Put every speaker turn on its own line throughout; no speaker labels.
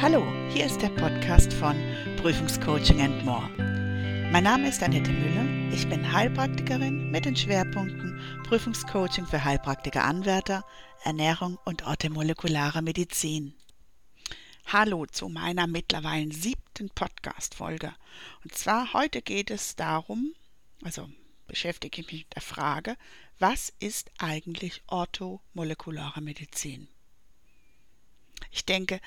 Hallo, hier ist der Podcast von Prüfungscoaching and More. Mein Name ist Annette Müller, ich bin Heilpraktikerin mit den Schwerpunkten Prüfungscoaching für Heilpraktiker-Anwärter, Ernährung und orthomolekulare Medizin. Hallo zu meiner mittlerweile siebten Podcast-Folge. Und zwar heute geht es darum, also beschäftige ich mich mit der Frage, was ist eigentlich orthomolekulare Medizin? Ich denke,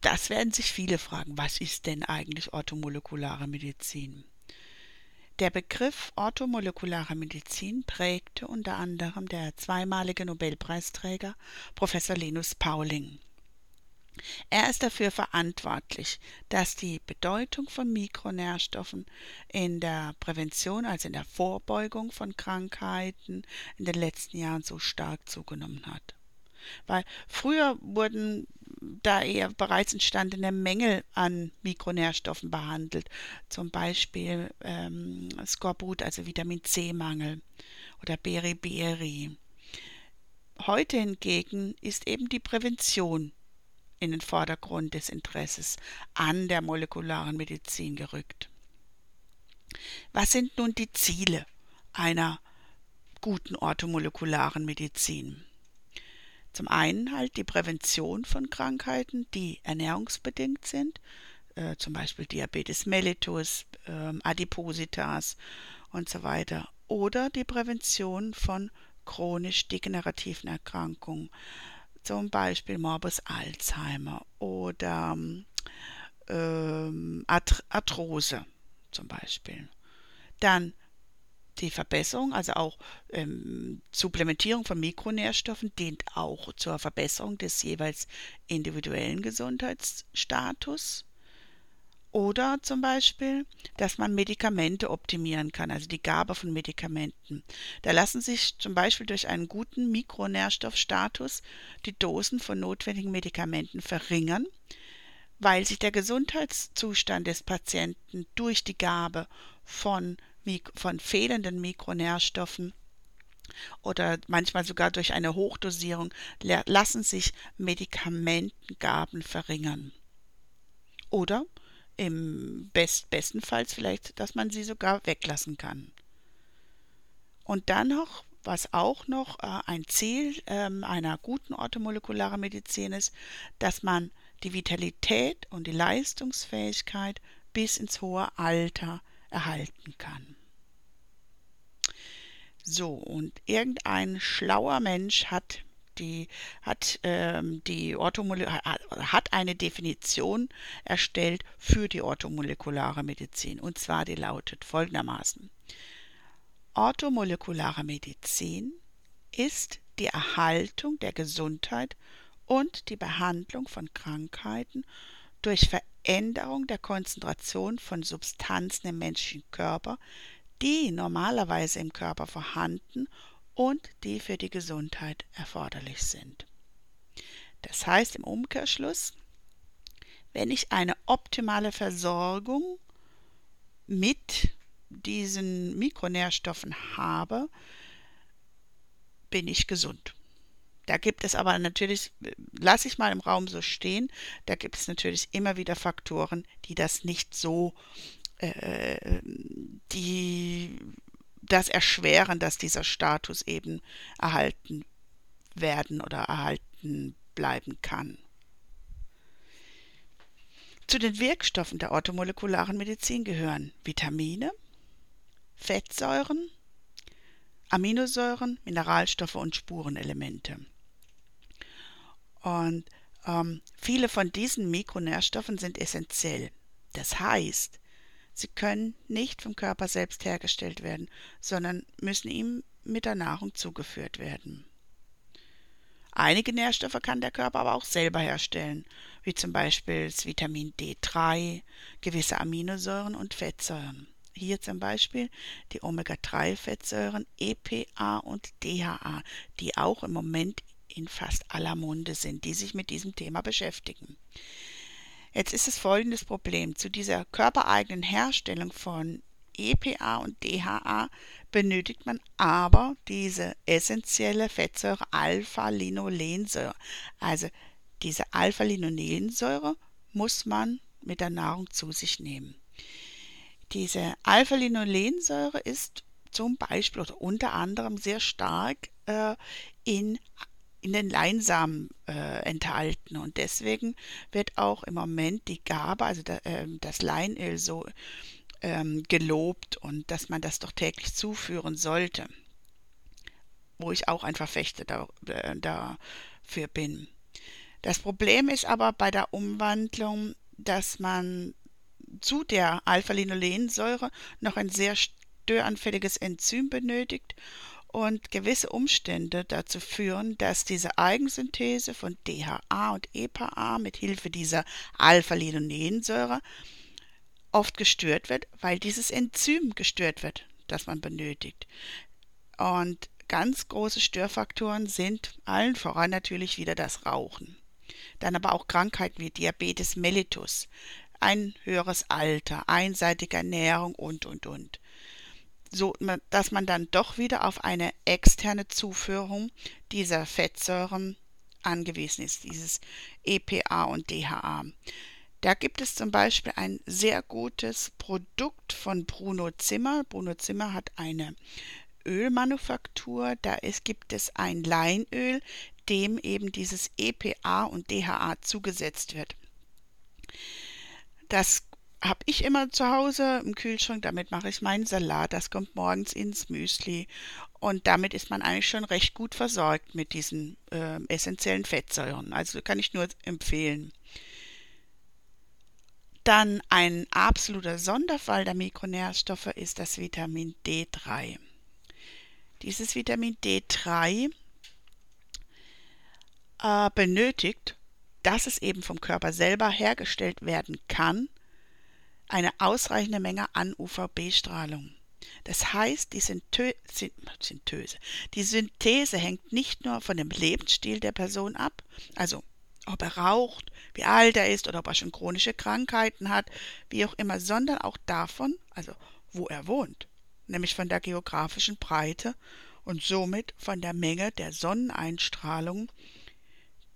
das werden sich viele fragen. Was ist denn eigentlich orthomolekulare Medizin? Der Begriff orthomolekulare Medizin prägte unter anderem der zweimalige Nobelpreisträger Professor Linus Pauling. Er ist dafür verantwortlich, dass die Bedeutung von Mikronährstoffen in der Prävention, also in der Vorbeugung von Krankheiten, in den letzten Jahren so stark zugenommen hat. Weil früher wurden da eher bereits entstandene Mängel an Mikronährstoffen behandelt, zum Beispiel ähm, Skorbut, also Vitamin C-Mangel oder Beriberi. Heute hingegen ist eben die Prävention in den Vordergrund des Interesses an der molekularen Medizin gerückt. Was sind nun die Ziele einer guten orthomolekularen Medizin? Zum einen halt die Prävention von Krankheiten, die ernährungsbedingt sind, äh, zum Beispiel Diabetes mellitus, äh, Adipositas und so weiter. Oder die Prävention von chronisch degenerativen Erkrankungen, zum Beispiel Morbus Alzheimer oder ähm, Arthrose zum Beispiel. Dann die Verbesserung, also auch ähm, Supplementierung von Mikronährstoffen, dient auch zur Verbesserung des jeweils individuellen Gesundheitsstatus. Oder zum Beispiel, dass man Medikamente optimieren kann, also die Gabe von Medikamenten. Da lassen sich zum Beispiel durch einen guten Mikronährstoffstatus die Dosen von notwendigen Medikamenten verringern, weil sich der Gesundheitszustand des Patienten durch die Gabe von von fehlenden Mikronährstoffen oder manchmal sogar durch eine Hochdosierung lassen sich Medikamentengaben verringern. Oder im best, bestenfalls vielleicht, dass man sie sogar weglassen kann. Und dann noch, was auch noch äh, ein Ziel äh, einer guten orthomolekularen Medizin ist, dass man die Vitalität und die Leistungsfähigkeit bis ins hohe Alter erhalten kann. So, und irgendein schlauer Mensch hat die hat ähm, die hat eine Definition erstellt für die orthomolekulare Medizin und zwar die lautet folgendermaßen: Orthomolekulare Medizin ist die Erhaltung der Gesundheit und die Behandlung von Krankheiten durch Veränderung der Konzentration von Substanzen im menschlichen Körper, die normalerweise im Körper vorhanden und die für die Gesundheit erforderlich sind. Das heißt im Umkehrschluss, wenn ich eine optimale Versorgung mit diesen Mikronährstoffen habe, bin ich gesund. Da gibt es aber natürlich, lasse ich mal im Raum so stehen, da gibt es natürlich immer wieder Faktoren, die das nicht so, äh, die das erschweren, dass dieser Status eben erhalten werden oder erhalten bleiben kann. Zu den Wirkstoffen der orthomolekularen Medizin gehören Vitamine, Fettsäuren, Aminosäuren, Mineralstoffe und Spurenelemente. Und ähm, viele von diesen Mikronährstoffen sind essentiell. Das heißt, sie können nicht vom Körper selbst hergestellt werden, sondern müssen ihm mit der Nahrung zugeführt werden. Einige Nährstoffe kann der Körper aber auch selber herstellen, wie zum Beispiel das Vitamin D3, gewisse Aminosäuren und Fettsäuren. Hier zum Beispiel die Omega-3-Fettsäuren EPA und DHA, die auch im Moment in fast aller Munde sind, die sich mit diesem Thema beschäftigen. Jetzt ist es folgendes Problem. Zu dieser körpereigenen Herstellung von EPA und DHA benötigt man aber diese essentielle Fettsäure Alpha-Linolensäure. Also diese Alpha-Linolensäure muss man mit der Nahrung zu sich nehmen. Diese Alpha-Linolensäure ist zum Beispiel oder unter anderem sehr stark äh, in, in den Leinsamen äh, enthalten und deswegen wird auch im Moment die Gabe, also da, äh, das Leinöl so ähm, gelobt und dass man das doch täglich zuführen sollte, wo ich auch ein Verfechter da, äh, dafür bin. Das Problem ist aber bei der Umwandlung, dass man zu der Alpha-Linolensäure noch ein sehr störanfälliges Enzym benötigt und gewisse Umstände dazu führen, dass diese Eigensynthese von DHA und EPA mit Hilfe dieser Alpha-Linolensäure oft gestört wird, weil dieses Enzym gestört wird, das man benötigt. Und ganz große Störfaktoren sind allen voran natürlich wieder das Rauchen. Dann aber auch Krankheiten wie Diabetes mellitus, ein höheres Alter, einseitige Ernährung und, und, und. So, dass man dann doch wieder auf eine externe Zuführung dieser Fettsäuren angewiesen ist, dieses EPA und DHA. Da gibt es zum Beispiel ein sehr gutes Produkt von Bruno Zimmer. Bruno Zimmer hat eine Ölmanufaktur. Da ist, gibt es ein Leinöl, dem eben dieses EPA und DHA zugesetzt wird. Das habe ich immer zu Hause im Kühlschrank. Damit mache ich meinen Salat. Das kommt morgens ins Müsli. Und damit ist man eigentlich schon recht gut versorgt mit diesen äh, essentiellen Fettsäuren. Also kann ich nur empfehlen. Dann ein absoluter Sonderfall der Mikronährstoffe ist das Vitamin D3. Dieses Vitamin D3 äh, benötigt, dass es eben vom Körper selber hergestellt werden kann, eine ausreichende Menge an UVB-Strahlung. Das heißt, die Synthö Synthese, die Synthese hängt nicht nur von dem Lebensstil der Person ab, also ob er raucht, wie alt er ist oder ob er schon chronische Krankheiten hat, wie auch immer, sondern auch davon, also wo er wohnt, nämlich von der geografischen Breite und somit von der Menge der Sonneneinstrahlung,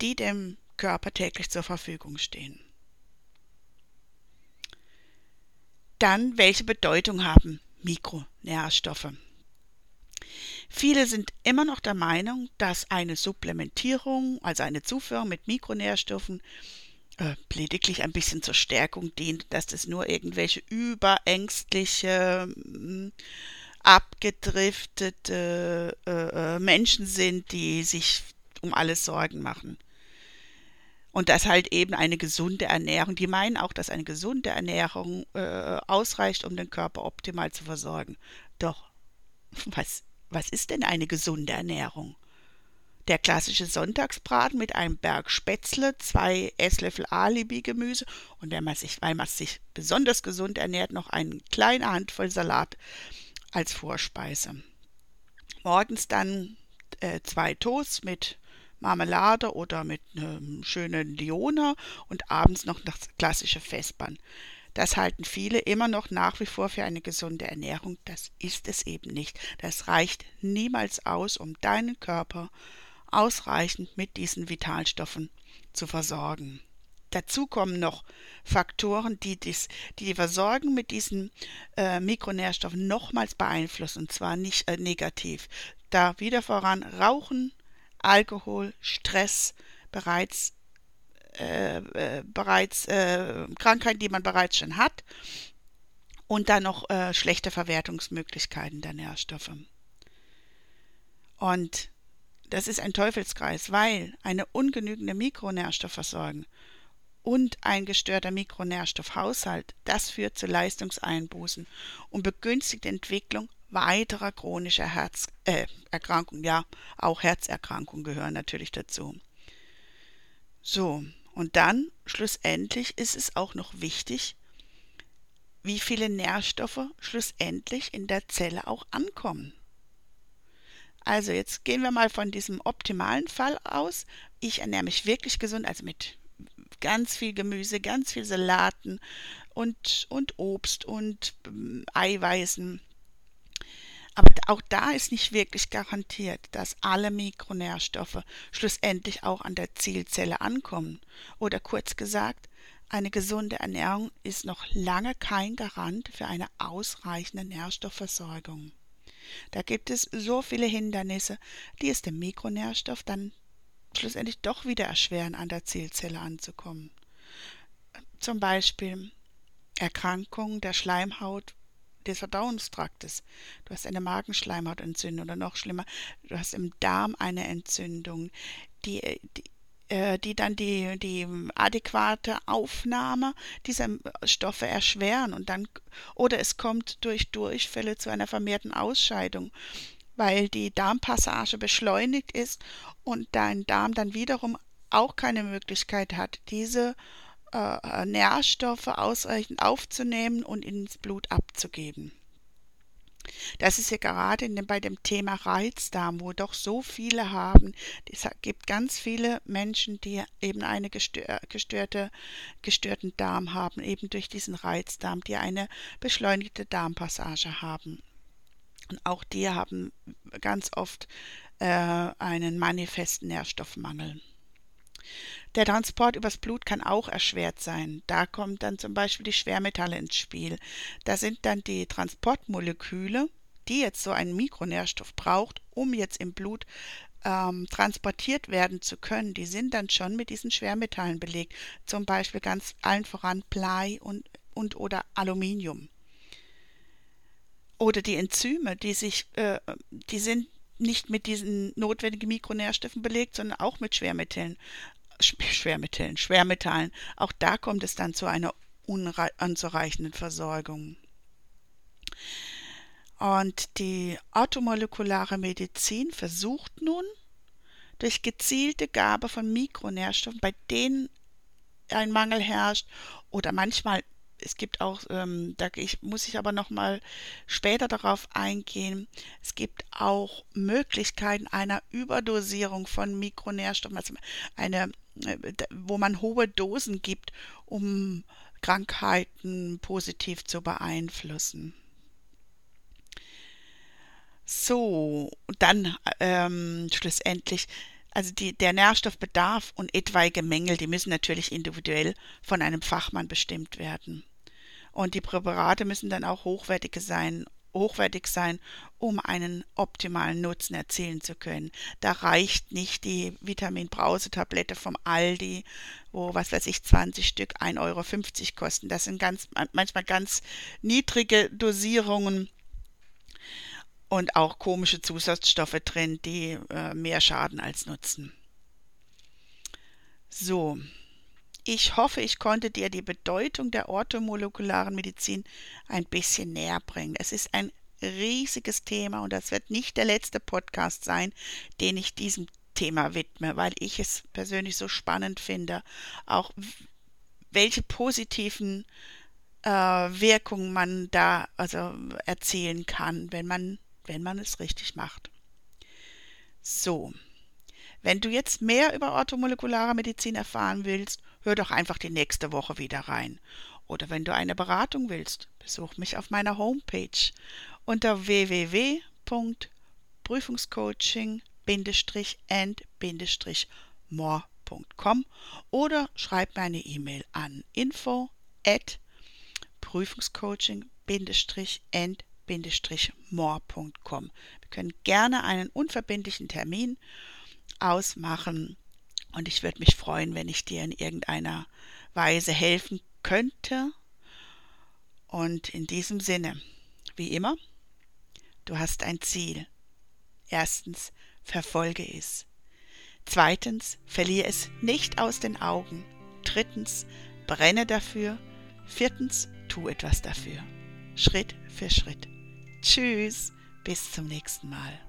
die dem Körper täglich zur Verfügung stehen. Dann, welche Bedeutung haben Mikronährstoffe? Viele sind immer noch der Meinung, dass eine Supplementierung, also eine Zuführung mit Mikronährstoffen, äh, lediglich ein bisschen zur Stärkung dient, dass das nur irgendwelche überängstliche, mh, abgedriftete äh, äh, Menschen sind, die sich um alles Sorgen machen. Und dass halt eben eine gesunde Ernährung, die meinen auch, dass eine gesunde Ernährung äh, ausreicht, um den Körper optimal zu versorgen. Doch, was was ist denn eine gesunde Ernährung? Der klassische Sonntagsbraten mit einem Berg Spätzle, zwei Esslöffel Alibi-Gemüse und wenn man sich, weil man sich besonders gesund ernährt, noch eine kleine Handvoll Salat als Vorspeise. Morgens dann äh, zwei Toasts mit Marmelade oder mit einem schönen Liona und abends noch das klassische Festband. Das halten viele immer noch nach wie vor für eine gesunde Ernährung. Das ist es eben nicht. Das reicht niemals aus, um deinen Körper ausreichend mit diesen Vitalstoffen zu versorgen. Dazu kommen noch Faktoren, die, dies, die die Versorgung mit diesen äh, Mikronährstoffen nochmals beeinflussen, und zwar nicht äh, negativ. Da wieder voran Rauchen, Alkohol, Stress, bereits äh, äh, bereits äh, Krankheiten, die man bereits schon hat und dann noch äh, schlechte Verwertungsmöglichkeiten der Nährstoffe. Und das ist ein Teufelskreis, weil eine ungenügende Mikronährstoffversorgung und ein gestörter Mikronährstoffhaushalt, das führt zu Leistungseinbußen und begünstigt die Entwicklung weiterer chronischer Herzerkrankungen. Äh, ja, auch Herzerkrankungen gehören natürlich dazu. So, und dann, schlussendlich, ist es auch noch wichtig, wie viele Nährstoffe schlussendlich in der Zelle auch ankommen. Also jetzt gehen wir mal von diesem optimalen Fall aus. Ich ernähre mich wirklich gesund, also mit ganz viel Gemüse, ganz viel Salaten und, und Obst und ähm, Eiweißen. Aber auch da ist nicht wirklich garantiert, dass alle Mikronährstoffe schlussendlich auch an der Zielzelle ankommen. Oder kurz gesagt, eine gesunde Ernährung ist noch lange kein Garant für eine ausreichende Nährstoffversorgung. Da gibt es so viele Hindernisse, die es dem Mikronährstoff dann schlussendlich doch wieder erschweren, an der Zielzelle anzukommen. Zum Beispiel Erkrankungen der Schleimhaut des Verdauungstraktes. Du hast eine Magenschleimhautentzündung oder noch schlimmer, du hast im Darm eine Entzündung, die, die äh, die dann die, die adäquate Aufnahme dieser Stoffe erschweren und dann oder es kommt durch Durchfälle zu einer vermehrten Ausscheidung, weil die Darmpassage beschleunigt ist und dein Darm dann wiederum auch keine Möglichkeit hat, diese äh, Nährstoffe ausreichend aufzunehmen und ins Blut abzugeben. Das ist ja gerade dem, bei dem Thema Reizdarm, wo doch so viele haben. Es gibt ganz viele Menschen, die eben einen gestör, gestörte, gestörten Darm haben, eben durch diesen Reizdarm, die eine beschleunigte Darmpassage haben. Und auch die haben ganz oft äh, einen manifesten Nährstoffmangel. Der Transport übers Blut kann auch erschwert sein. Da kommen dann zum Beispiel die Schwermetalle ins Spiel. Da sind dann die Transportmoleküle, die jetzt so einen Mikronährstoff braucht, um jetzt im Blut ähm, transportiert werden zu können, die sind dann schon mit diesen Schwermetallen belegt. Zum Beispiel ganz allen voran Blei und, und oder Aluminium. Oder die Enzyme, die sich, äh, die sind nicht mit diesen notwendigen Mikronährstoffen belegt, sondern auch mit Schwermetallen. Schwermetallen, Schwermetallen. Auch da kommt es dann zu einer unzureichenden Versorgung. Und die automolekulare Medizin versucht nun, durch gezielte Gabe von Mikronährstoffen, bei denen ein Mangel herrscht, oder manchmal es gibt auch, ähm, da ich, muss ich aber noch mal später darauf eingehen, es gibt auch Möglichkeiten einer Überdosierung von Mikronährstoffen, also eine, wo man hohe Dosen gibt, um Krankheiten positiv zu beeinflussen. So, dann ähm, schlussendlich also die, der Nährstoffbedarf und etwaige Mängel, die müssen natürlich individuell von einem Fachmann bestimmt werden. Und die Präparate müssen dann auch hochwertig sein, hochwertig sein, um einen optimalen Nutzen erzielen zu können. Da reicht nicht die Vitamin-Brause-Tablette vom Aldi, wo, was weiß ich, 20 Stück 1,50 Euro kosten. Das sind ganz, manchmal ganz niedrige Dosierungen und auch komische Zusatzstoffe drin, die äh, mehr schaden als nutzen. So, ich hoffe, ich konnte dir die Bedeutung der orthomolekularen Medizin ein bisschen näher bringen. Es ist ein riesiges Thema und das wird nicht der letzte Podcast sein, den ich diesem Thema widme, weil ich es persönlich so spannend finde, auch welche positiven äh, Wirkungen man da also erzielen kann, wenn man, wenn man es richtig macht. So, wenn du jetzt mehr über orthomolekulare Medizin erfahren willst, hör doch einfach die nächste Woche wieder rein. Oder wenn du eine Beratung willst, besuch mich auf meiner Homepage unter www.prüfungscoaching-and-more.com oder schreib mir eine E-Mail an info at prüfungscoaching-and-more.com. Wir können gerne einen unverbindlichen Termin ausmachen. Und ich würde mich freuen, wenn ich dir in irgendeiner Weise helfen könnte. Und in diesem Sinne, wie immer, du hast ein Ziel. Erstens, verfolge es. Zweitens, verliere es nicht aus den Augen. Drittens, brenne dafür. Viertens, tu etwas dafür. Schritt für Schritt. Tschüss, bis zum nächsten Mal.